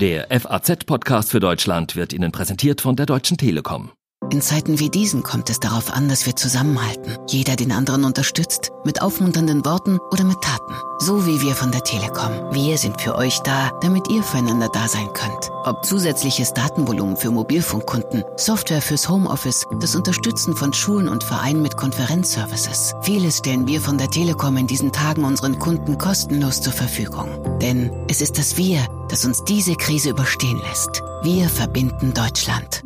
Der FAZ-Podcast für Deutschland wird Ihnen präsentiert von der Deutschen Telekom. In Zeiten wie diesen kommt es darauf an, dass wir zusammenhalten. Jeder den anderen unterstützt, mit aufmunternden Worten oder mit Taten. So wie wir von der Telekom. Wir sind für euch da, damit ihr füreinander da sein könnt. Ob zusätzliches Datenvolumen für Mobilfunkkunden, Software fürs Homeoffice, das Unterstützen von Schulen und Vereinen mit Konferenzservices. Vieles stellen wir von der Telekom in diesen Tagen unseren Kunden kostenlos zur Verfügung. Denn es ist das Wir, das uns diese Krise überstehen lässt. Wir verbinden Deutschland.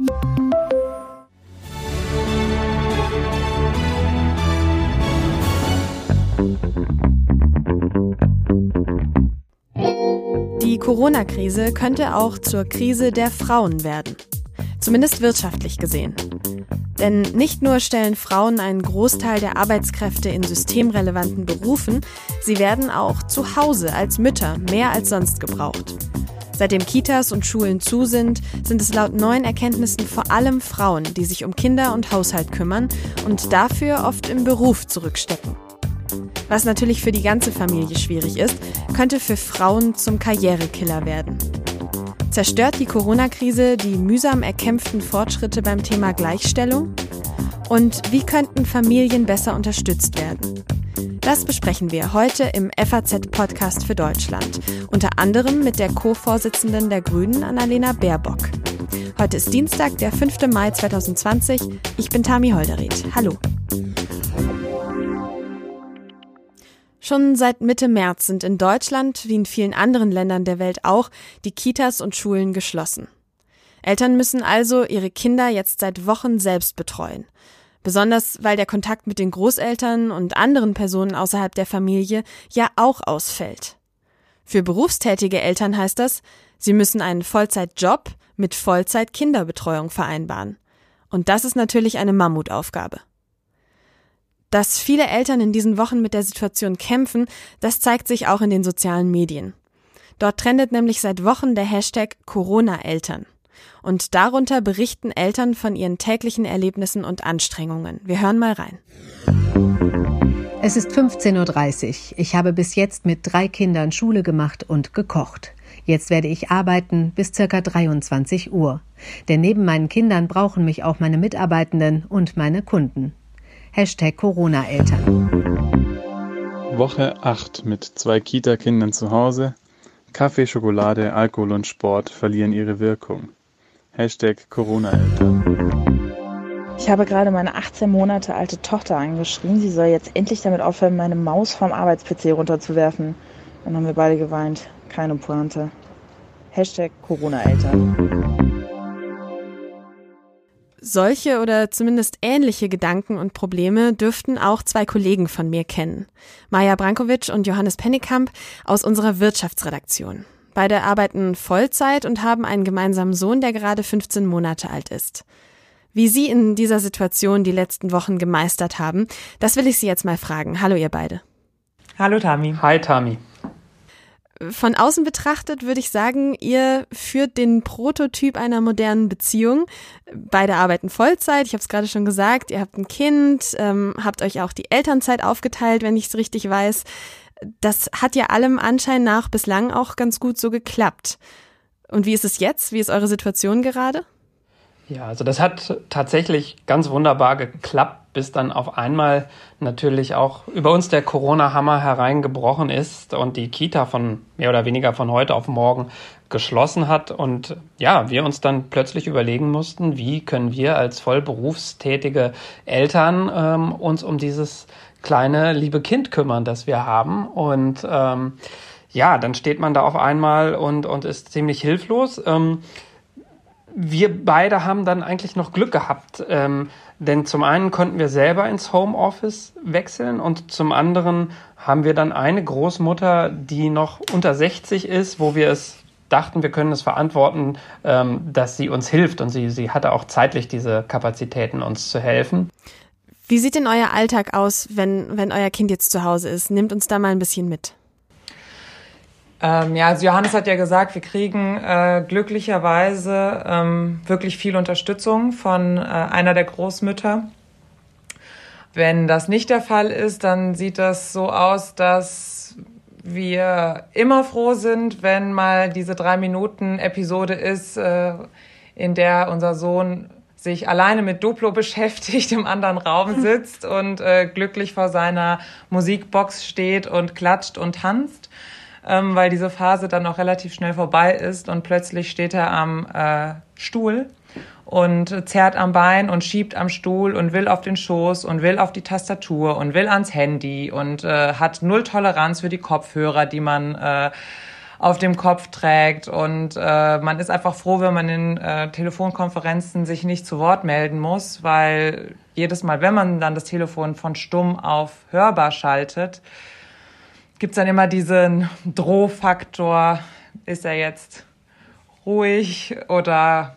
Die Corona-Krise könnte auch zur Krise der Frauen werden. Zumindest wirtschaftlich gesehen. Denn nicht nur stellen Frauen einen Großteil der Arbeitskräfte in systemrelevanten Berufen, sie werden auch zu Hause als Mütter mehr als sonst gebraucht. Seitdem Kitas und Schulen zu sind, sind es laut neuen Erkenntnissen vor allem Frauen, die sich um Kinder und Haushalt kümmern und dafür oft im Beruf zurückstecken. Was natürlich für die ganze Familie schwierig ist, könnte für Frauen zum Karrierekiller werden. Zerstört die Corona-Krise die mühsam erkämpften Fortschritte beim Thema Gleichstellung? Und wie könnten Familien besser unterstützt werden? Das besprechen wir heute im FAZ-Podcast für Deutschland, unter anderem mit der Co-Vorsitzenden der Grünen, Annalena Baerbock. Heute ist Dienstag, der 5. Mai 2020. Ich bin Tami Holderried. Hallo. Schon seit Mitte März sind in Deutschland, wie in vielen anderen Ländern der Welt auch, die Kitas und Schulen geschlossen. Eltern müssen also ihre Kinder jetzt seit Wochen selbst betreuen. Besonders weil der Kontakt mit den Großeltern und anderen Personen außerhalb der Familie ja auch ausfällt. Für berufstätige Eltern heißt das, sie müssen einen Vollzeitjob mit Vollzeit-Kinderbetreuung vereinbaren. Und das ist natürlich eine Mammutaufgabe. Dass viele Eltern in diesen Wochen mit der Situation kämpfen, das zeigt sich auch in den sozialen Medien. Dort trendet nämlich seit Wochen der Hashtag Corona-Eltern. Und darunter berichten Eltern von ihren täglichen Erlebnissen und Anstrengungen. Wir hören mal rein. Es ist 15.30 Uhr. Ich habe bis jetzt mit drei Kindern Schule gemacht und gekocht. Jetzt werde ich arbeiten bis circa 23 Uhr. Denn neben meinen Kindern brauchen mich auch meine Mitarbeitenden und meine Kunden. Hashtag Corona-Eltern. Woche 8 mit zwei Kita-Kindern zu Hause. Kaffee, Schokolade, Alkohol und Sport verlieren ihre Wirkung. Hashtag Corona-Eltern. Ich habe gerade meine 18 Monate alte Tochter angeschrien. Sie soll jetzt endlich damit aufhören, meine Maus vom Arbeits-PC runterzuwerfen. Dann haben wir beide geweint. Keine Pointe. Hashtag Corona-Eltern. Solche oder zumindest ähnliche Gedanken und Probleme dürften auch zwei Kollegen von mir kennen. Maja Brankovic und Johannes Pennekamp aus unserer Wirtschaftsredaktion. Beide arbeiten Vollzeit und haben einen gemeinsamen Sohn, der gerade 15 Monate alt ist. Wie Sie in dieser Situation die letzten Wochen gemeistert haben, das will ich Sie jetzt mal fragen. Hallo ihr beide. Hallo Tami. Hi Tami von außen betrachtet würde ich sagen, ihr führt den Prototyp einer modernen Beziehung. Beide arbeiten Vollzeit, ich habe es gerade schon gesagt, ihr habt ein Kind, ähm, habt euch auch die Elternzeit aufgeteilt, wenn ich es richtig weiß. Das hat ja allem Anschein nach bislang auch ganz gut so geklappt. Und wie ist es jetzt? Wie ist eure Situation gerade? Ja, also das hat tatsächlich ganz wunderbar geklappt, bis dann auf einmal natürlich auch über uns der Corona-Hammer hereingebrochen ist und die Kita von mehr oder weniger von heute auf morgen geschlossen hat und ja, wir uns dann plötzlich überlegen mussten, wie können wir als vollberufstätige Eltern ähm, uns um dieses kleine liebe Kind kümmern, das wir haben und ähm, ja, dann steht man da auf einmal und, und ist ziemlich hilflos. Ähm, wir beide haben dann eigentlich noch Glück gehabt, ähm, denn zum einen konnten wir selber ins Homeoffice wechseln und zum anderen haben wir dann eine Großmutter, die noch unter 60 ist, wo wir es dachten, wir können es verantworten, ähm, dass sie uns hilft und sie, sie hatte auch zeitlich diese Kapazitäten, uns zu helfen. Wie sieht denn euer Alltag aus, wenn, wenn euer Kind jetzt zu Hause ist? Nehmt uns da mal ein bisschen mit. Ähm, ja, also Johannes hat ja gesagt, wir kriegen äh, glücklicherweise ähm, wirklich viel Unterstützung von äh, einer der Großmütter. Wenn das nicht der Fall ist, dann sieht das so aus, dass wir immer froh sind, wenn mal diese drei Minuten Episode ist, äh, in der unser Sohn sich alleine mit Duplo beschäftigt, im anderen Raum sitzt und äh, glücklich vor seiner Musikbox steht und klatscht und tanzt, ähm, weil diese Phase dann auch relativ schnell vorbei ist und plötzlich steht er am äh, Stuhl und zerrt am Bein und schiebt am Stuhl und will auf den Schoß und will auf die Tastatur und will ans Handy und äh, hat null Toleranz für die Kopfhörer, die man äh, auf dem Kopf trägt. Und äh, man ist einfach froh, wenn man in äh, Telefonkonferenzen sich nicht zu Wort melden muss, weil jedes Mal, wenn man dann das Telefon von stumm auf hörbar schaltet, gibt's dann immer diesen Drohfaktor, ist er jetzt ruhig oder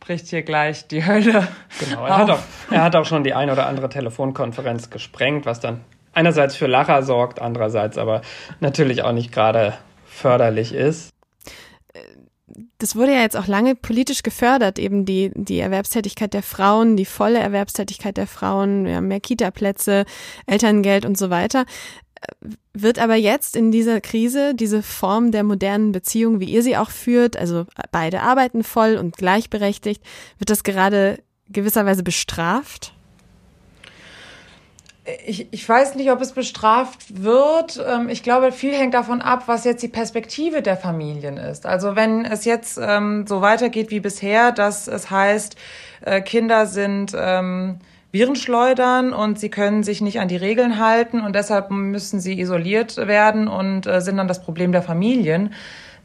bricht hier gleich die Hölle. Genau, er hat, auch, er hat auch schon die ein oder andere Telefonkonferenz gesprengt, was dann einerseits für Lacher sorgt, andererseits aber natürlich auch nicht gerade förderlich ist. Das wurde ja jetzt auch lange politisch gefördert, eben die, die Erwerbstätigkeit der Frauen, die volle Erwerbstätigkeit der Frauen, wir haben mehr Kita-Plätze, Elterngeld und so weiter. Wird aber jetzt in dieser Krise diese Form der modernen Beziehung, wie ihr sie auch führt, also beide arbeiten voll und gleichberechtigt, wird das gerade gewisserweise bestraft? ich, ich weiß nicht, ob es bestraft wird. Ähm, ich glaube, viel hängt davon ab, was jetzt die Perspektive der Familien ist. Also wenn es jetzt ähm, so weitergeht wie bisher, dass es heißt, äh, Kinder sind ähm, Virenschleudern und sie können sich nicht an die Regeln halten und deshalb müssen sie isoliert werden und äh, sind dann das Problem der Familien,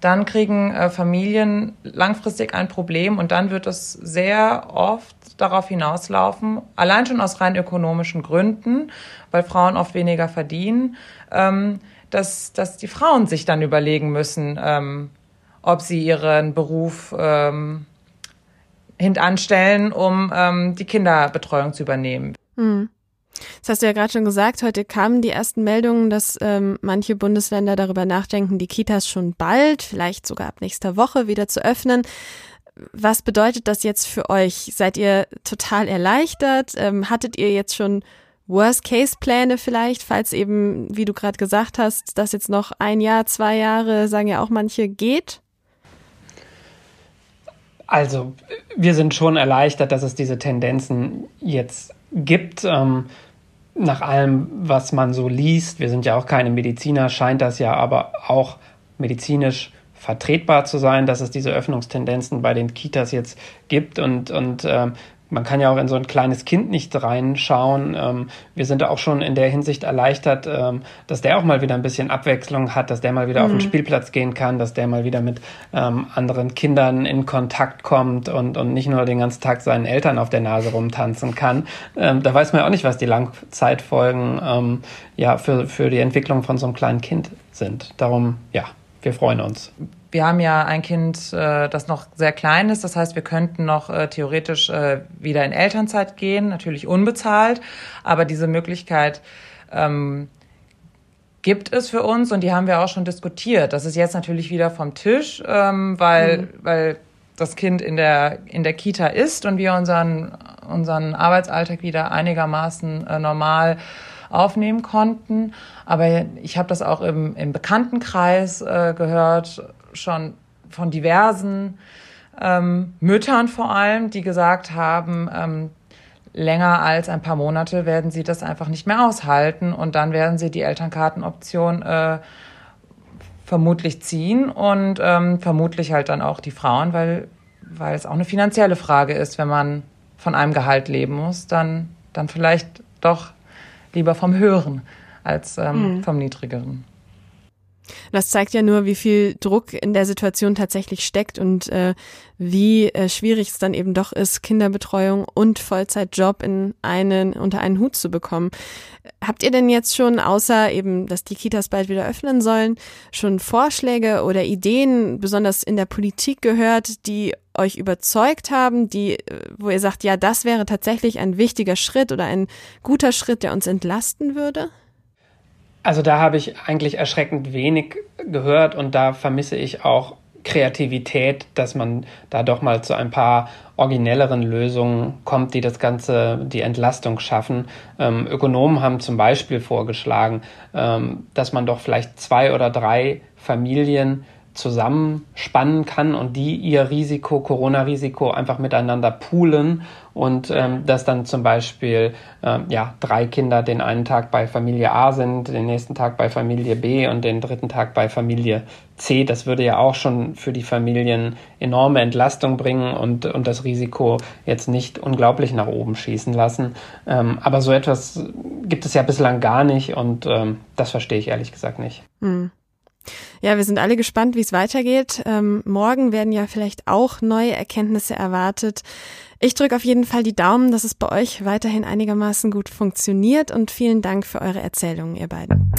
dann kriegen äh, Familien langfristig ein Problem und dann wird es sehr oft darauf hinauslaufen, allein schon aus rein ökonomischen Gründen, weil Frauen oft weniger verdienen, ähm, dass, dass die Frauen sich dann überlegen müssen, ähm, ob sie ihren Beruf ähm, hintanstellen, um ähm, die Kinderbetreuung zu übernehmen. Hm. Das hast du ja gerade schon gesagt, heute kamen die ersten Meldungen, dass ähm, manche Bundesländer darüber nachdenken, die Kitas schon bald, vielleicht sogar ab nächster Woche wieder zu öffnen. Was bedeutet das jetzt für euch? Seid ihr total erleichtert? Ähm, hattet ihr jetzt schon Worst-Case-Pläne vielleicht, falls eben, wie du gerade gesagt hast, das jetzt noch ein Jahr, zwei Jahre, sagen ja auch manche, geht? Also, wir sind schon erleichtert, dass es diese Tendenzen jetzt gibt. Ähm, nach allem, was man so liest, wir sind ja auch keine Mediziner, scheint das ja aber auch medizinisch vertretbar zu sein, dass es diese Öffnungstendenzen bei den Kitas jetzt gibt und, und ähm, man kann ja auch in so ein kleines Kind nicht reinschauen. Ähm, wir sind auch schon in der Hinsicht erleichtert, ähm, dass der auch mal wieder ein bisschen Abwechslung hat, dass der mal wieder mhm. auf den mhm. Spielplatz gehen kann, dass der mal wieder mit ähm, anderen Kindern in Kontakt kommt und, und nicht nur den ganzen Tag seinen Eltern auf der Nase rumtanzen kann. Ähm, da weiß man ja auch nicht, was die Langzeitfolgen ähm, ja, für, für die Entwicklung von so einem kleinen Kind sind. Darum, ja, wir freuen uns. Wir haben ja ein Kind, äh, das noch sehr klein ist. Das heißt, wir könnten noch äh, theoretisch äh, wieder in Elternzeit gehen, natürlich unbezahlt. Aber diese Möglichkeit ähm, gibt es für uns und die haben wir auch schon diskutiert. Das ist jetzt natürlich wieder vom Tisch, ähm, weil, mhm. weil das Kind in der, in der Kita ist und wir unseren, unseren Arbeitsalltag wieder einigermaßen äh, normal aufnehmen konnten. Aber ich habe das auch im, im Bekanntenkreis äh, gehört, schon von diversen ähm, Müttern vor allem, die gesagt haben, ähm, länger als ein paar Monate werden sie das einfach nicht mehr aushalten und dann werden sie die Elternkartenoption äh, vermutlich ziehen und ähm, vermutlich halt dann auch die Frauen, weil, weil es auch eine finanzielle Frage ist, wenn man von einem Gehalt leben muss, dann, dann vielleicht doch lieber vom Höheren als ähm, mhm. vom Niedrigeren. Das zeigt ja nur, wie viel Druck in der Situation tatsächlich steckt und äh, wie äh, schwierig es dann eben doch ist, Kinderbetreuung und Vollzeitjob in einen, unter einen Hut zu bekommen. Habt ihr denn jetzt schon, außer eben, dass die Kitas bald wieder öffnen sollen, schon Vorschläge oder Ideen, besonders in der Politik gehört, die euch überzeugt haben, die, äh, wo ihr sagt, ja, das wäre tatsächlich ein wichtiger Schritt oder ein guter Schritt, der uns entlasten würde? Also da habe ich eigentlich erschreckend wenig gehört und da vermisse ich auch Kreativität, dass man da doch mal zu ein paar originelleren Lösungen kommt, die das Ganze, die Entlastung schaffen. Ähm, Ökonomen haben zum Beispiel vorgeschlagen, ähm, dass man doch vielleicht zwei oder drei Familien zusammenspannen kann und die ihr Risiko, Corona-Risiko einfach miteinander poolen und ähm, dass dann zum Beispiel ähm, ja, drei Kinder den einen Tag bei Familie A sind, den nächsten Tag bei Familie B und den dritten Tag bei Familie C. Das würde ja auch schon für die Familien enorme Entlastung bringen und, und das Risiko jetzt nicht unglaublich nach oben schießen lassen. Ähm, aber so etwas gibt es ja bislang gar nicht und ähm, das verstehe ich ehrlich gesagt nicht. Hm. Ja, wir sind alle gespannt, wie es weitergeht. Ähm, morgen werden ja vielleicht auch neue Erkenntnisse erwartet. Ich drücke auf jeden Fall die Daumen, dass es bei euch weiterhin einigermaßen gut funktioniert und vielen Dank für eure Erzählungen, ihr beiden.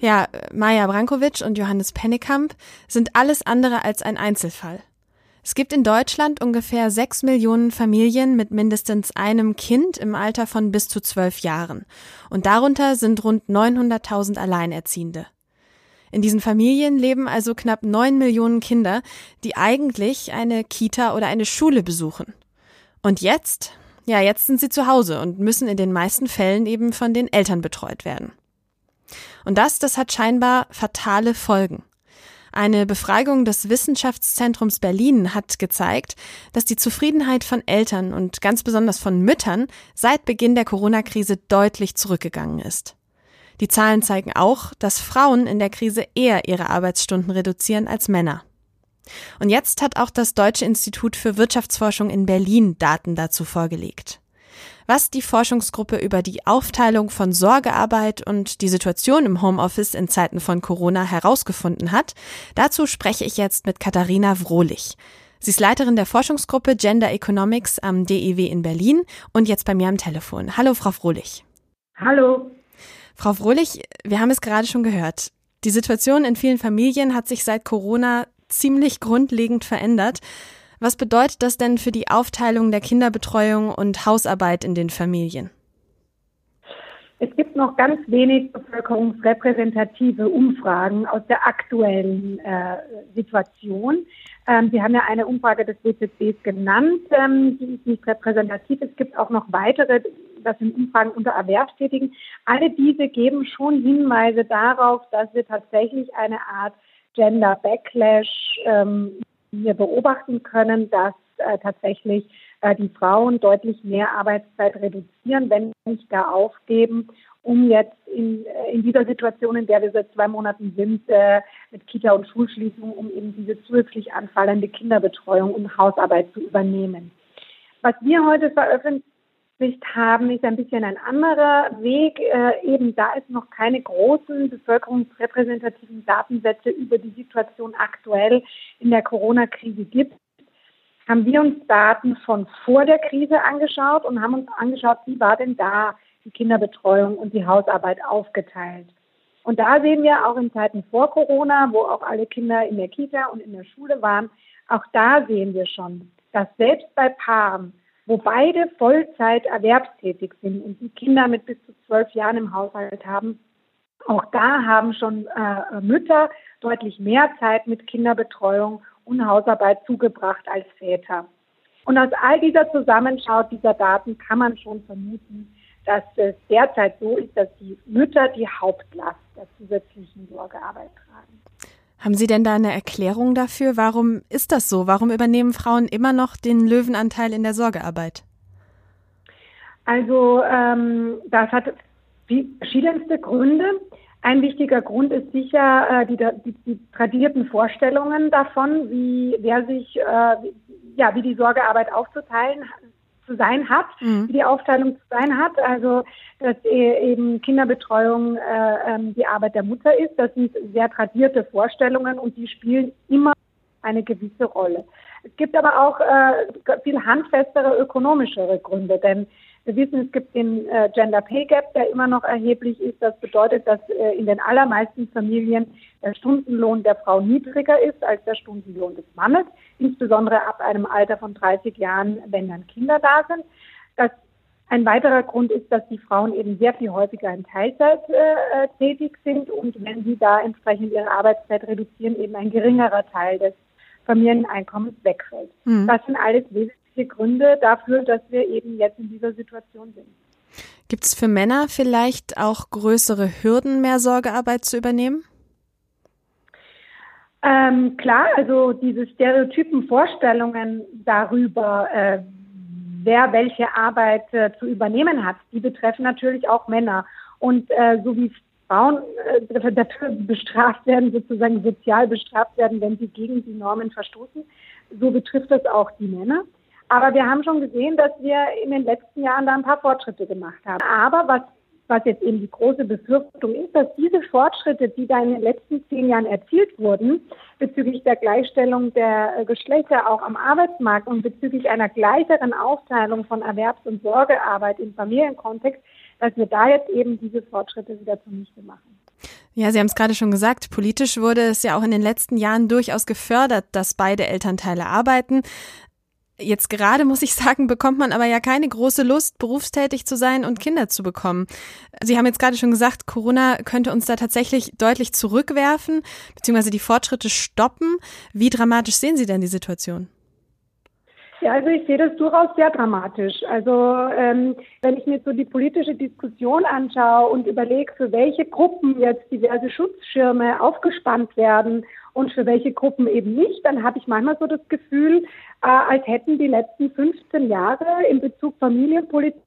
Ja, Maja Brankovic und Johannes Pennekamp sind alles andere als ein Einzelfall. Es gibt in Deutschland ungefähr sechs Millionen Familien mit mindestens einem Kind im Alter von bis zu zwölf Jahren. Und darunter sind rund 900.000 Alleinerziehende. In diesen Familien leben also knapp neun Millionen Kinder, die eigentlich eine Kita oder eine Schule besuchen. Und jetzt? Ja, jetzt sind sie zu Hause und müssen in den meisten Fällen eben von den Eltern betreut werden. Und das, das hat scheinbar fatale Folgen. Eine Befragung des Wissenschaftszentrums Berlin hat gezeigt, dass die Zufriedenheit von Eltern und ganz besonders von Müttern seit Beginn der Corona-Krise deutlich zurückgegangen ist. Die Zahlen zeigen auch, dass Frauen in der Krise eher ihre Arbeitsstunden reduzieren als Männer. Und jetzt hat auch das Deutsche Institut für Wirtschaftsforschung in Berlin Daten dazu vorgelegt. Was die Forschungsgruppe über die Aufteilung von Sorgearbeit und die Situation im Homeoffice in Zeiten von Corona herausgefunden hat, dazu spreche ich jetzt mit Katharina Wrohlich. Sie ist Leiterin der Forschungsgruppe Gender Economics am DEW in Berlin und jetzt bei mir am Telefon. Hallo, Frau Frohlich. Hallo. Frau Frohlich, wir haben es gerade schon gehört. Die Situation in vielen Familien hat sich seit Corona ziemlich grundlegend verändert. Was bedeutet das denn für die Aufteilung der Kinderbetreuung und Hausarbeit in den Familien? Es gibt noch ganz wenig bevölkerungsrepräsentative Umfragen aus der aktuellen äh, Situation. Ähm, Sie haben ja eine Umfrage des WZBs genannt, ähm, die ist nicht repräsentativ. Es gibt auch noch weitere, das sind Umfragen unter Erwerbstätigen. Alle diese geben schon Hinweise darauf, dass wir tatsächlich eine Art Gender Backlash ähm, wir beobachten können, dass äh, tatsächlich äh, die Frauen deutlich mehr Arbeitszeit reduzieren, wenn nicht gar aufgeben, um jetzt in, äh, in dieser Situation, in der wir seit zwei Monaten sind, äh, mit Kita- und Schulschließung, um eben diese zusätzlich anfallende Kinderbetreuung und Hausarbeit zu übernehmen. Was wir heute veröffentlicht Sicht haben, ist ein bisschen ein anderer Weg. Äh, eben da es noch keine großen bevölkerungsrepräsentativen Datensätze über die Situation aktuell in der Corona-Krise gibt, haben wir uns Daten von vor der Krise angeschaut und haben uns angeschaut, wie war denn da die Kinderbetreuung und die Hausarbeit aufgeteilt. Und da sehen wir auch in Zeiten vor Corona, wo auch alle Kinder in der Kita und in der Schule waren, auch da sehen wir schon, dass selbst bei Paaren, wo beide Vollzeit erwerbstätig sind und die Kinder mit bis zu zwölf Jahren im Haushalt haben, auch da haben schon äh, Mütter deutlich mehr Zeit mit Kinderbetreuung und Hausarbeit zugebracht als Väter. Und aus all dieser Zusammenschau dieser Daten kann man schon vermuten, dass es derzeit so ist, dass die Mütter die Hauptlast der zusätzlichen Sorgearbeit tragen. Haben Sie denn da eine Erklärung dafür? Warum ist das so? Warum übernehmen Frauen immer noch den Löwenanteil in der Sorgearbeit? Also ähm, das hat verschiedenste Gründe. Ein wichtiger Grund ist sicher äh, die, die, die, tradierten Vorstellungen davon, wie wer sich, äh, ja, wie die Sorgearbeit aufzuteilen zu sein hat, mhm. wie die Aufteilung zu sein hat. Also dass e-, eben Kinderbetreuung äh, ähm, die Arbeit der Mutter ist. Das sind sehr tradierte Vorstellungen und die spielen immer eine gewisse Rolle. Es gibt aber auch äh, viel handfestere ökonomischere Gründe, denn wir wissen, es gibt den äh, Gender Pay Gap, der immer noch erheblich ist. Das bedeutet, dass äh, in den allermeisten Familien der Stundenlohn der Frau niedriger ist als der Stundenlohn des Mannes, insbesondere ab einem Alter von 30 Jahren, wenn dann Kinder da sind. Das Ein weiterer Grund ist, dass die Frauen eben sehr viel häufiger in Teilzeit äh, tätig sind und wenn sie da entsprechend ihre Arbeitszeit reduzieren, eben ein geringerer Teil des Familieneinkommens wegfällt. Mhm. Das sind alles wesentliche Gründe dafür, dass wir eben jetzt in dieser Situation sind. Gibt es für Männer vielleicht auch größere Hürden, mehr Sorgearbeit zu übernehmen? Ähm, klar, also diese stereotypen Vorstellungen darüber, äh, wer welche Arbeit äh, zu übernehmen hat, die betreffen natürlich auch Männer. Und äh, so wie Frauen äh, dafür bestraft werden, sozusagen sozial bestraft werden, wenn sie gegen die Normen verstoßen, so betrifft das auch die Männer. Aber wir haben schon gesehen, dass wir in den letzten Jahren da ein paar Fortschritte gemacht haben. Aber was was jetzt eben die große Befürchtung ist, dass diese Fortschritte, die da in den letzten zehn Jahren erzielt wurden, bezüglich der Gleichstellung der äh, Geschlechter auch am Arbeitsmarkt und bezüglich einer gleicheren Aufteilung von Erwerbs- und Sorgearbeit im Familienkontext, dass wir da jetzt eben diese Fortschritte wieder zunichte machen. Ja, Sie haben es gerade schon gesagt, politisch wurde es ja auch in den letzten Jahren durchaus gefördert, dass beide Elternteile arbeiten. Jetzt gerade, muss ich sagen, bekommt man aber ja keine große Lust, berufstätig zu sein und Kinder zu bekommen. Sie haben jetzt gerade schon gesagt, Corona könnte uns da tatsächlich deutlich zurückwerfen, beziehungsweise die Fortschritte stoppen. Wie dramatisch sehen Sie denn die Situation? Ja, also ich sehe das durchaus sehr dramatisch. Also ähm, wenn ich mir so die politische Diskussion anschaue und überlege, für welche Gruppen jetzt diverse Schutzschirme aufgespannt werden und für welche Gruppen eben nicht, dann habe ich manchmal so das Gefühl, äh, als hätten die letzten 15 Jahre in Bezug Familienpolitik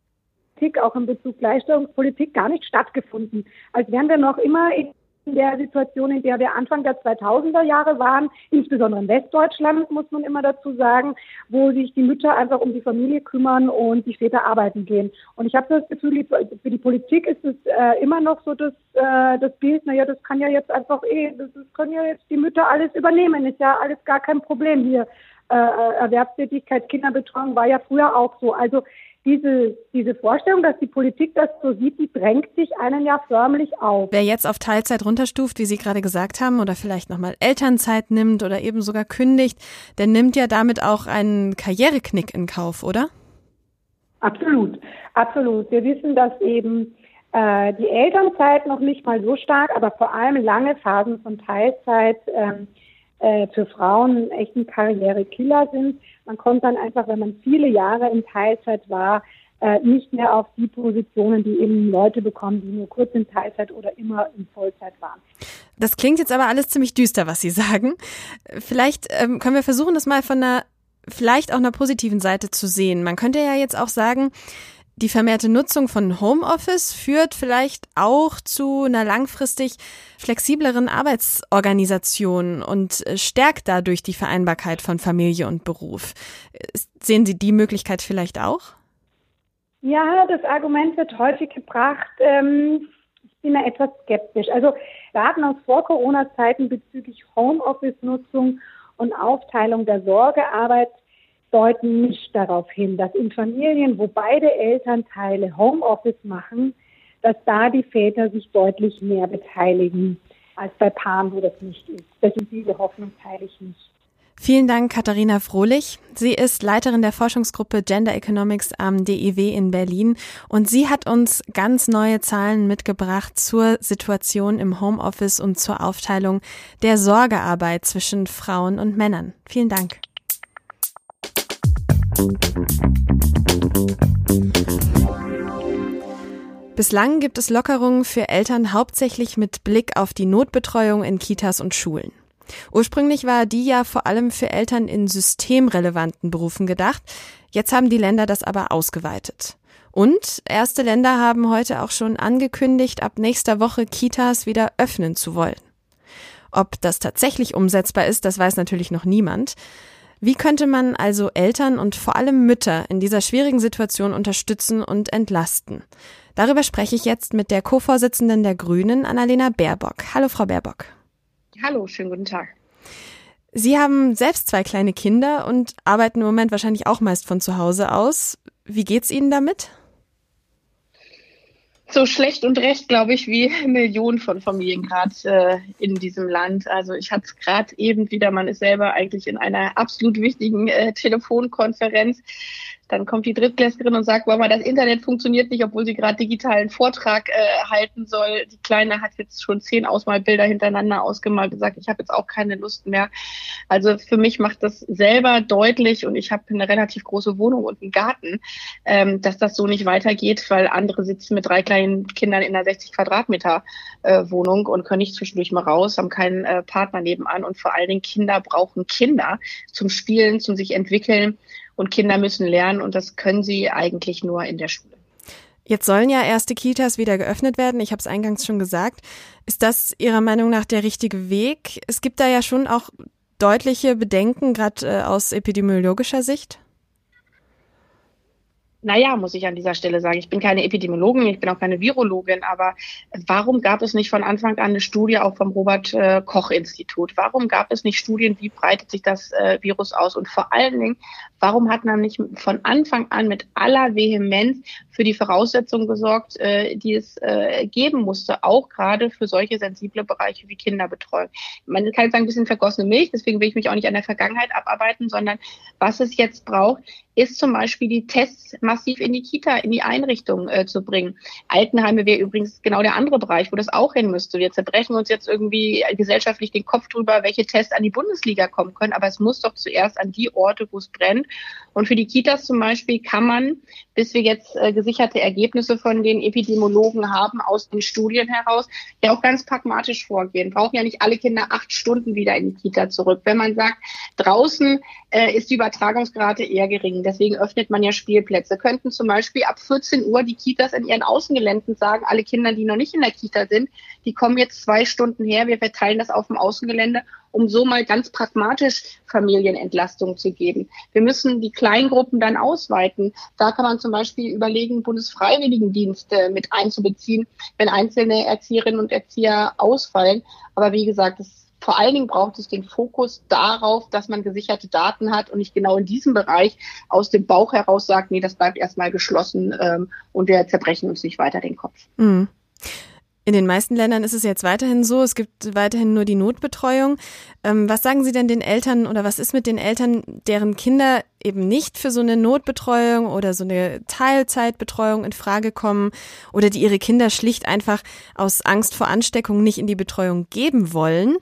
auch in Bezug Gleichstellungspolitik gar nicht stattgefunden. Als wären wir noch immer in der Situation, in der wir Anfang der 2000er Jahre waren, insbesondere in Westdeutschland, muss man immer dazu sagen, wo sich die Mütter einfach um die Familie kümmern und die Väter arbeiten gehen. Und ich habe das Gefühl, für die Politik ist es äh, immer noch so das, äh, das Bild, naja, das kann ja jetzt einfach eh, das, das können ja jetzt die Mütter alles übernehmen, ist ja alles gar kein Problem hier. Äh Erwerbstätigkeit, Kinderbetreuung war ja früher auch so. Also diese, diese Vorstellung, dass die Politik das so sieht, die drängt sich einen ja förmlich auf. Wer jetzt auf Teilzeit runterstuft, wie Sie gerade gesagt haben, oder vielleicht nochmal Elternzeit nimmt oder eben sogar kündigt, der nimmt ja damit auch einen Karriereknick in Kauf, oder? Absolut, absolut. Wir wissen, dass eben äh, die Elternzeit noch nicht mal so stark, aber vor allem lange Phasen von Teilzeit ähm, äh, für Frauen echt ein Karrierekiller sind. Man kommt dann einfach, wenn man viele Jahre in Teilzeit war, äh, nicht mehr auf die Positionen, die eben Leute bekommen, die nur kurz in Teilzeit oder immer in Vollzeit waren. Das klingt jetzt aber alles ziemlich düster, was Sie sagen. Vielleicht ähm, können wir versuchen, das mal von einer, vielleicht auch einer positiven Seite zu sehen. Man könnte ja jetzt auch sagen, die vermehrte Nutzung von Homeoffice führt vielleicht auch zu einer langfristig flexibleren Arbeitsorganisation und äh, stärkt dadurch die Vereinbarkeit von Familie und Beruf. Sehen Sie die Möglichkeit vielleicht auch? Ja, das Argument wird häufig gebracht. Ähm, ich bin da etwas skeptisch. Also Daten aus Vor-Corona-Zeiten bezüglich Homeoffice-Nutzung und Aufteilung der Sorgearbeit deuten nicht darauf hin, dass in Familien, wo beide Elternteile Homeoffice machen, dass da die Väter sich deutlich mehr beteiligen als bei Paaren, wo das nicht ist. Das ist diese Hoffnung teile ich nicht. Vielen Dank, Katharina Frohlich. Sie ist Leiterin der Forschungsgruppe Gender Economics am DIW in Berlin und sie hat uns ganz neue Zahlen mitgebracht zur Situation im Homeoffice und zur Aufteilung der Sorgearbeit zwischen Frauen und Männern. Vielen Dank. Bislang gibt es Lockerungen für Eltern hauptsächlich mit Blick auf die Notbetreuung in Kitas und Schulen. Ursprünglich war die ja vor allem für Eltern in systemrelevanten Berufen gedacht. Jetzt haben die Länder das aber ausgeweitet. Und erste Länder haben heute auch schon angekündigt, ab nächster Woche Kitas wieder öffnen zu wollen. Ob das tatsächlich umsetzbar ist, das weiß natürlich noch niemand. Wie könnte man also Eltern und vor allem Mütter in dieser schwierigen Situation unterstützen und entlasten? Darüber spreche ich jetzt mit der Co-Vorsitzenden der Grünen, Annalena Baerbock. Hallo, Frau Baerbock. Hallo, schönen guten Tag. Sie haben selbst zwei kleine Kinder und arbeiten im Moment wahrscheinlich auch meist von zu Hause aus. Wie geht's Ihnen damit? So schlecht und recht, glaube ich, wie Millionen von Familien gerade äh, in diesem Land. Also ich hatte es gerade eben wieder, man ist selber eigentlich in einer absolut wichtigen äh, Telefonkonferenz. Dann kommt die Drittklässlerin und sagt, Mama, das Internet funktioniert nicht, obwohl sie gerade digitalen Vortrag äh, halten soll. Die Kleine hat jetzt schon zehn Ausmalbilder hintereinander ausgemalt und sagt, ich habe jetzt auch keine Lust mehr. Also für mich macht das selber deutlich und ich habe eine relativ große Wohnung und einen Garten, ähm, dass das so nicht weitergeht, weil andere sitzen mit drei kleinen Kindern in einer 60 Quadratmeter äh, Wohnung und können nicht zwischendurch mal raus, haben keinen äh, Partner nebenan und vor allen Dingen Kinder brauchen Kinder zum Spielen, zum sich entwickeln und Kinder müssen lernen und das können sie eigentlich nur in der Schule. Jetzt sollen ja erste Kitas wieder geöffnet werden. Ich habe es eingangs schon gesagt. Ist das Ihrer Meinung nach der richtige Weg? Es gibt da ja schon auch deutliche Bedenken, gerade äh, aus epidemiologischer Sicht. Naja, muss ich an dieser Stelle sagen, ich bin keine Epidemiologin, ich bin auch keine Virologin, aber warum gab es nicht von Anfang an eine Studie auch vom Robert äh? Warum gab es nicht Studien, wie breitet sich das äh, Virus aus? Und vor allen Dingen, warum hat man nicht von Anfang an mit aller Vehemenz für die Voraussetzungen gesorgt, äh, die es geben musste, auch gerade für solche sensible Bereiche wie Kinderbetreuung? Man kann sagen, ein bisschen vergossene Milch, deswegen will ich mich auch nicht an der Vergangenheit abarbeiten, sondern was es jetzt braucht, ist zum Beispiel die Tests massiv in die Kita, in die Einrichtung äh, zu bringen. Altenheime wäre übrigens genau der andere Bereich, wo das auch hin müsste. Wir zerbrechen uns jetzt irgendwie gesellschaftlich den Kopf drüber, welche Tests an die Bundesliga kommen können, aber es muss doch zuerst an die Orte, wo es brennt. Und für die Kitas zum Beispiel kann man, bis wir jetzt äh, gesicherte Ergebnisse von den Epidemiologen haben, aus den Studien heraus, ja auch ganz pragmatisch vorgehen. Brauchen ja nicht alle Kinder acht Stunden wieder in die Kita zurück. Wenn man sagt, draußen äh, ist die Übertragungsrate eher gering, deswegen öffnet man ja Spielplätze. Könnten zum Beispiel ab 14 Uhr die Kitas in ihren Außengeländen sagen, alle Kinder, die noch nicht in der Kita sind, die kommen jetzt zwei Stunden her, wir verteilen das auf dem Außengelände um so mal ganz pragmatisch Familienentlastung zu geben. Wir müssen die Kleingruppen dann ausweiten. Da kann man zum Beispiel überlegen, Bundesfreiwilligendienste mit einzubeziehen, wenn einzelne Erzieherinnen und Erzieher ausfallen. Aber wie gesagt, das vor allen Dingen braucht es den Fokus darauf, dass man gesicherte Daten hat und nicht genau in diesem Bereich aus dem Bauch heraus sagt, nee, das bleibt erstmal geschlossen ähm, und wir zerbrechen uns nicht weiter den Kopf. Mhm. In den meisten Ländern ist es jetzt weiterhin so, es gibt weiterhin nur die Notbetreuung. Ähm, was sagen Sie denn den Eltern oder was ist mit den Eltern, deren Kinder eben nicht für so eine Notbetreuung oder so eine Teilzeitbetreuung in Frage kommen oder die ihre Kinder schlicht einfach aus Angst vor Ansteckung nicht in die Betreuung geben wollen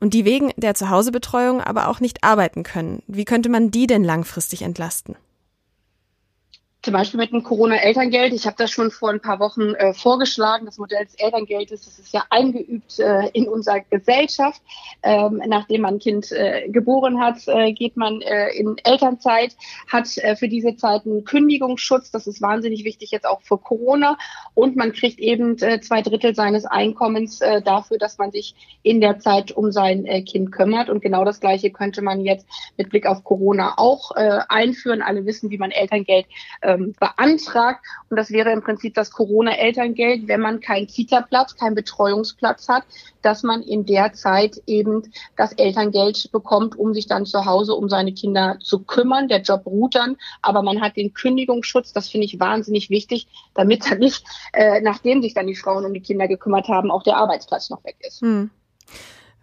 und die wegen der Zuhausebetreuung aber auch nicht arbeiten können? Wie könnte man die denn langfristig entlasten? Zum Beispiel mit dem Corona-Elterngeld. Ich habe das schon vor ein paar Wochen äh, vorgeschlagen. Das Modell des Elterngeldes, das ist ja eingeübt äh, in unserer Gesellschaft. Ähm, nachdem man ein Kind äh, geboren hat, äh, geht man äh, in Elternzeit, hat äh, für diese Zeit einen Kündigungsschutz. Das ist wahnsinnig wichtig jetzt auch für Corona. Und man kriegt eben zwei Drittel seines Einkommens dafür, dass man sich in der Zeit um sein Kind kümmert. Und genau das Gleiche könnte man jetzt mit Blick auf Corona auch einführen. Alle wissen, wie man Elterngeld ähm, beantragt. Und das wäre im Prinzip das Corona-Elterngeld, wenn man keinen Kita-Platz, keinen Betreuungsplatz hat, dass man in der Zeit eben das Elterngeld bekommt, um sich dann zu Hause um seine Kinder zu kümmern. Der Job ruht dann, aber man hat den Kündigungsschutz. Das finde ich wahnsinnig wichtig, damit dann nicht, äh, nachdem sich dann die Frauen um die Kinder gekümmert haben, auch der Arbeitsplatz noch weg ist. Hm.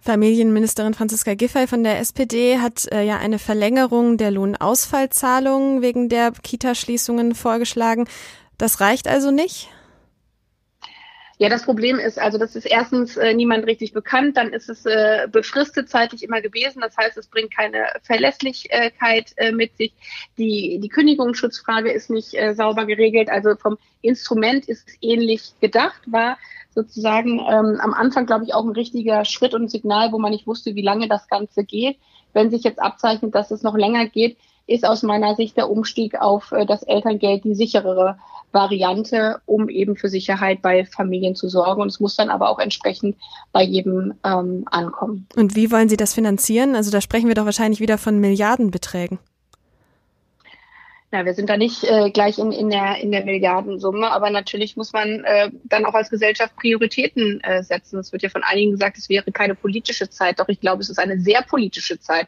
Familienministerin Franziska Giffey von der SPD hat äh, ja eine Verlängerung der Lohnausfallzahlungen wegen der Kitaschließungen vorgeschlagen. Das reicht also nicht? Ja, das Problem ist, also das ist erstens äh, niemand richtig bekannt, dann ist es äh, befristet zeitlich immer gewesen. Das heißt, es bringt keine Verlässlichkeit äh, mit sich. Die, die Kündigungsschutzfrage ist nicht äh, sauber geregelt. Also vom Instrument ist es ähnlich gedacht, war sozusagen ähm, am Anfang, glaube ich, auch ein richtiger Schritt und Signal, wo man nicht wusste, wie lange das Ganze geht. Wenn sich jetzt abzeichnet, dass es noch länger geht, ist aus meiner Sicht der Umstieg auf äh, das Elterngeld die sicherere Variante, um eben für Sicherheit bei Familien zu sorgen. Und es muss dann aber auch entsprechend bei jedem ähm, ankommen. Und wie wollen Sie das finanzieren? Also da sprechen wir doch wahrscheinlich wieder von Milliardenbeträgen. Na, wir sind da nicht äh, gleich in, in, der, in der Milliardensumme, aber natürlich muss man äh, dann auch als Gesellschaft Prioritäten äh, setzen. Es wird ja von einigen gesagt, es wäre keine politische Zeit, doch ich glaube, es ist eine sehr politische Zeit.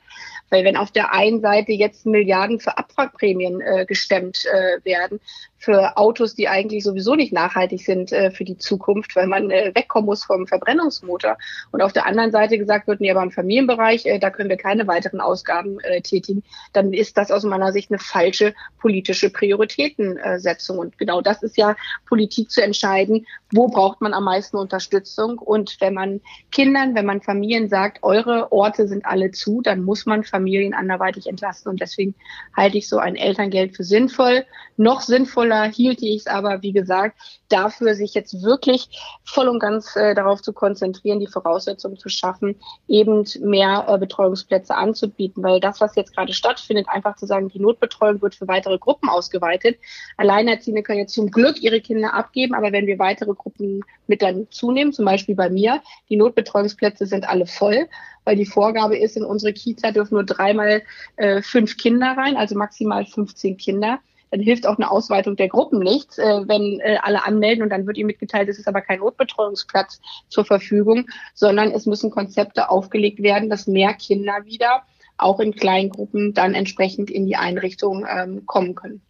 Weil wenn auf der einen Seite jetzt Milliarden für Abwrackprämien äh, gestemmt äh, werden, für Autos, die eigentlich sowieso nicht nachhaltig sind äh, für die Zukunft, weil man äh, wegkommen muss vom Verbrennungsmotor. Und auf der anderen Seite gesagt wird, nee, aber im Familienbereich, äh, da können wir keine weiteren Ausgaben äh, tätigen, dann ist das aus meiner Sicht eine falsche politische Prioritätensetzung. Und genau das ist ja Politik zu entscheiden, wo braucht man am meisten Unterstützung. Und wenn man Kindern, wenn man Familien sagt, eure Orte sind alle zu, dann muss man Familien anderweitig entlasten. Und deswegen halte ich so ein Elterngeld für sinnvoll. Noch sinnvoller hielte ich es aber, wie gesagt, dafür, sich jetzt wirklich voll und ganz äh, darauf zu konzentrieren, die Voraussetzungen zu schaffen, eben mehr äh, Betreuungsplätze anzubieten. Weil das, was jetzt gerade stattfindet, einfach zu sagen, die Notbetreuung wird für weitere Gruppen ausgeweitet. Alleinerziehende können jetzt zum Glück ihre Kinder abgeben, aber wenn wir weitere Gruppen mit dann zunehmen, zum Beispiel bei mir, die Notbetreuungsplätze sind alle voll, weil die Vorgabe ist, in unsere Kita dürfen nur dreimal äh, fünf Kinder rein, also maximal 15 Kinder dann hilft auch eine Ausweitung der Gruppen nichts, äh, wenn äh, alle anmelden und dann wird ihnen mitgeteilt, es ist aber kein Notbetreuungsplatz zur Verfügung, sondern es müssen Konzepte aufgelegt werden, dass mehr Kinder wieder auch in kleinen Gruppen dann entsprechend in die Einrichtung ähm, kommen können.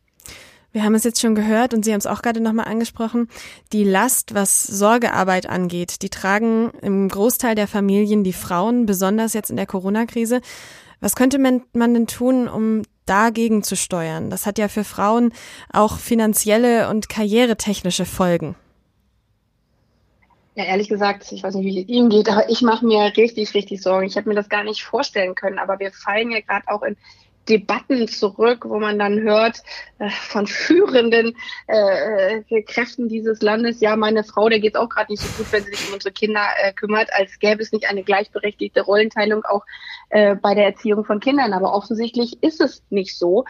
Wir haben es jetzt schon gehört und Sie haben es auch gerade nochmal angesprochen. Die Last, was Sorgearbeit angeht, die tragen im Großteil der Familien die Frauen, besonders jetzt in der Corona-Krise. Was könnte man, man denn tun, um dagegen zu steuern? Das hat ja für Frauen auch finanzielle und karrieretechnische Folgen. Ja, ehrlich gesagt, ich weiß nicht, wie es Ihnen geht, aber ich mache mir richtig, richtig Sorgen. Ich hätte mir das gar nicht vorstellen können, aber wir fallen ja gerade auch in Debatten zurück, wo man dann hört äh, von führenden äh, äh, Kräften dieses Landes, ja, meine Frau, der geht auch gerade nicht so gut, wenn sie sich um unsere Kinder äh, kümmert, als gäbe es nicht eine gleichberechtigte Rollenteilung auch äh, bei der Erziehung von Kindern. Aber offensichtlich ist es nicht so.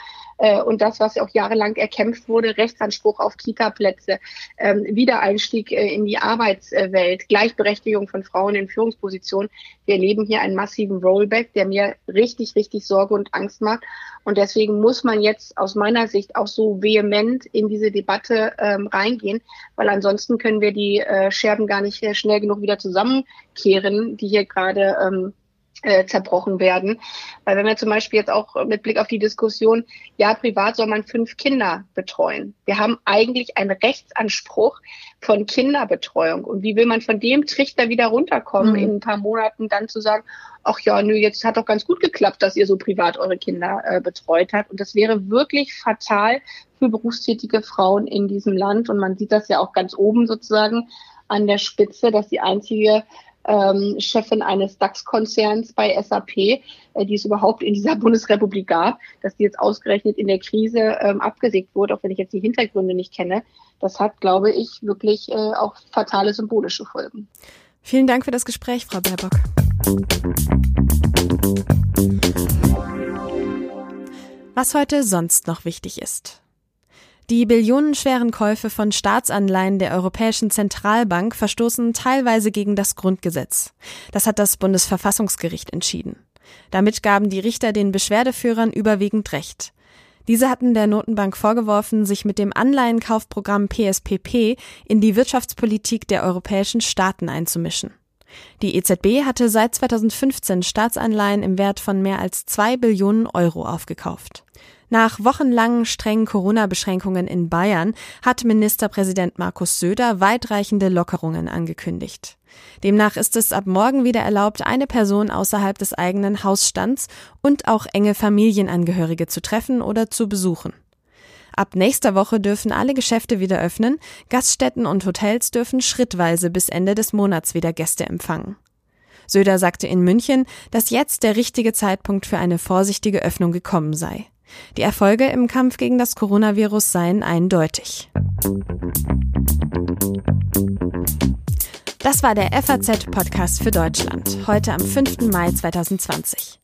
Und das, was auch jahrelang erkämpft wurde, Rechtsanspruch auf Kita-Plätze, ähm, Wiedereinstieg in die Arbeitswelt, Gleichberechtigung von Frauen in Führungspositionen. Wir erleben hier einen massiven Rollback, der mir richtig, richtig Sorge und Angst macht. Und deswegen muss man jetzt aus meiner Sicht auch so vehement in diese Debatte ähm, reingehen, weil ansonsten können wir die äh, Scherben gar nicht schnell genug wieder zusammenkehren, die hier gerade ähm, äh, zerbrochen werden. Weil wenn wir zum Beispiel jetzt auch mit Blick auf die Diskussion, ja, privat soll man fünf Kinder betreuen. Wir haben eigentlich einen Rechtsanspruch von Kinderbetreuung. Und wie will man von dem Trichter wieder runterkommen, mhm. in ein paar Monaten dann zu sagen, ach ja, nö, jetzt hat doch ganz gut geklappt, dass ihr so privat eure Kinder äh, betreut habt. Und das wäre wirklich fatal für berufstätige Frauen in diesem Land. Und man sieht das ja auch ganz oben sozusagen an der Spitze, dass die einzige ähm, Chefin eines DAX-Konzerns bei SAP, äh, die es überhaupt in dieser Bundesrepublik gab, dass die jetzt ausgerechnet in der Krise ähm, abgesägt wurde, auch wenn ich jetzt die Hintergründe nicht kenne. Das hat, glaube ich, wirklich äh, auch fatale symbolische Folgen. Vielen Dank für das Gespräch, Frau Baerbock. Was heute sonst noch wichtig ist. Die billionenschweren Käufe von Staatsanleihen der Europäischen Zentralbank verstoßen teilweise gegen das Grundgesetz. Das hat das Bundesverfassungsgericht entschieden. Damit gaben die Richter den Beschwerdeführern überwiegend Recht. Diese hatten der Notenbank vorgeworfen, sich mit dem Anleihenkaufprogramm PSPP in die Wirtschaftspolitik der europäischen Staaten einzumischen. Die EZB hatte seit 2015 Staatsanleihen im Wert von mehr als zwei Billionen Euro aufgekauft. Nach wochenlangen strengen Corona-Beschränkungen in Bayern hat Ministerpräsident Markus Söder weitreichende Lockerungen angekündigt. Demnach ist es ab morgen wieder erlaubt, eine Person außerhalb des eigenen Hausstands und auch enge Familienangehörige zu treffen oder zu besuchen. Ab nächster Woche dürfen alle Geschäfte wieder öffnen, Gaststätten und Hotels dürfen schrittweise bis Ende des Monats wieder Gäste empfangen. Söder sagte in München, dass jetzt der richtige Zeitpunkt für eine vorsichtige Öffnung gekommen sei. Die Erfolge im Kampf gegen das Coronavirus seien eindeutig. Das war der FAZ-Podcast für Deutschland, heute am 5. Mai 2020.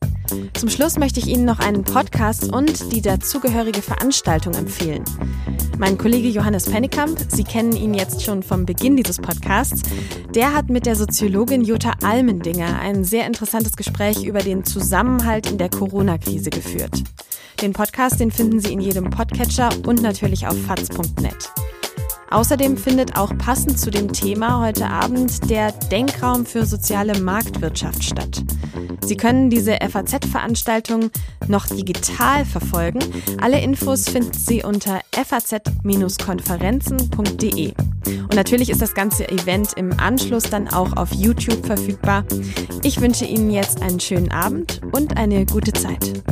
Zum Schluss möchte ich Ihnen noch einen Podcast und die dazugehörige Veranstaltung empfehlen. Mein Kollege Johannes Pennekamp, Sie kennen ihn jetzt schon vom Beginn dieses Podcasts, der hat mit der Soziologin Jutta Almendinger ein sehr interessantes Gespräch über den Zusammenhalt in der Corona-Krise geführt. Den Podcast, den finden Sie in jedem Podcatcher und natürlich auf faz.net. Außerdem findet auch passend zu dem Thema heute Abend der Denkraum für soziale Marktwirtschaft statt. Sie können diese FAZ-Veranstaltung noch digital verfolgen. Alle Infos finden Sie unter faz-konferenzen.de. Und natürlich ist das ganze Event im Anschluss dann auch auf YouTube verfügbar. Ich wünsche Ihnen jetzt einen schönen Abend und eine gute Zeit.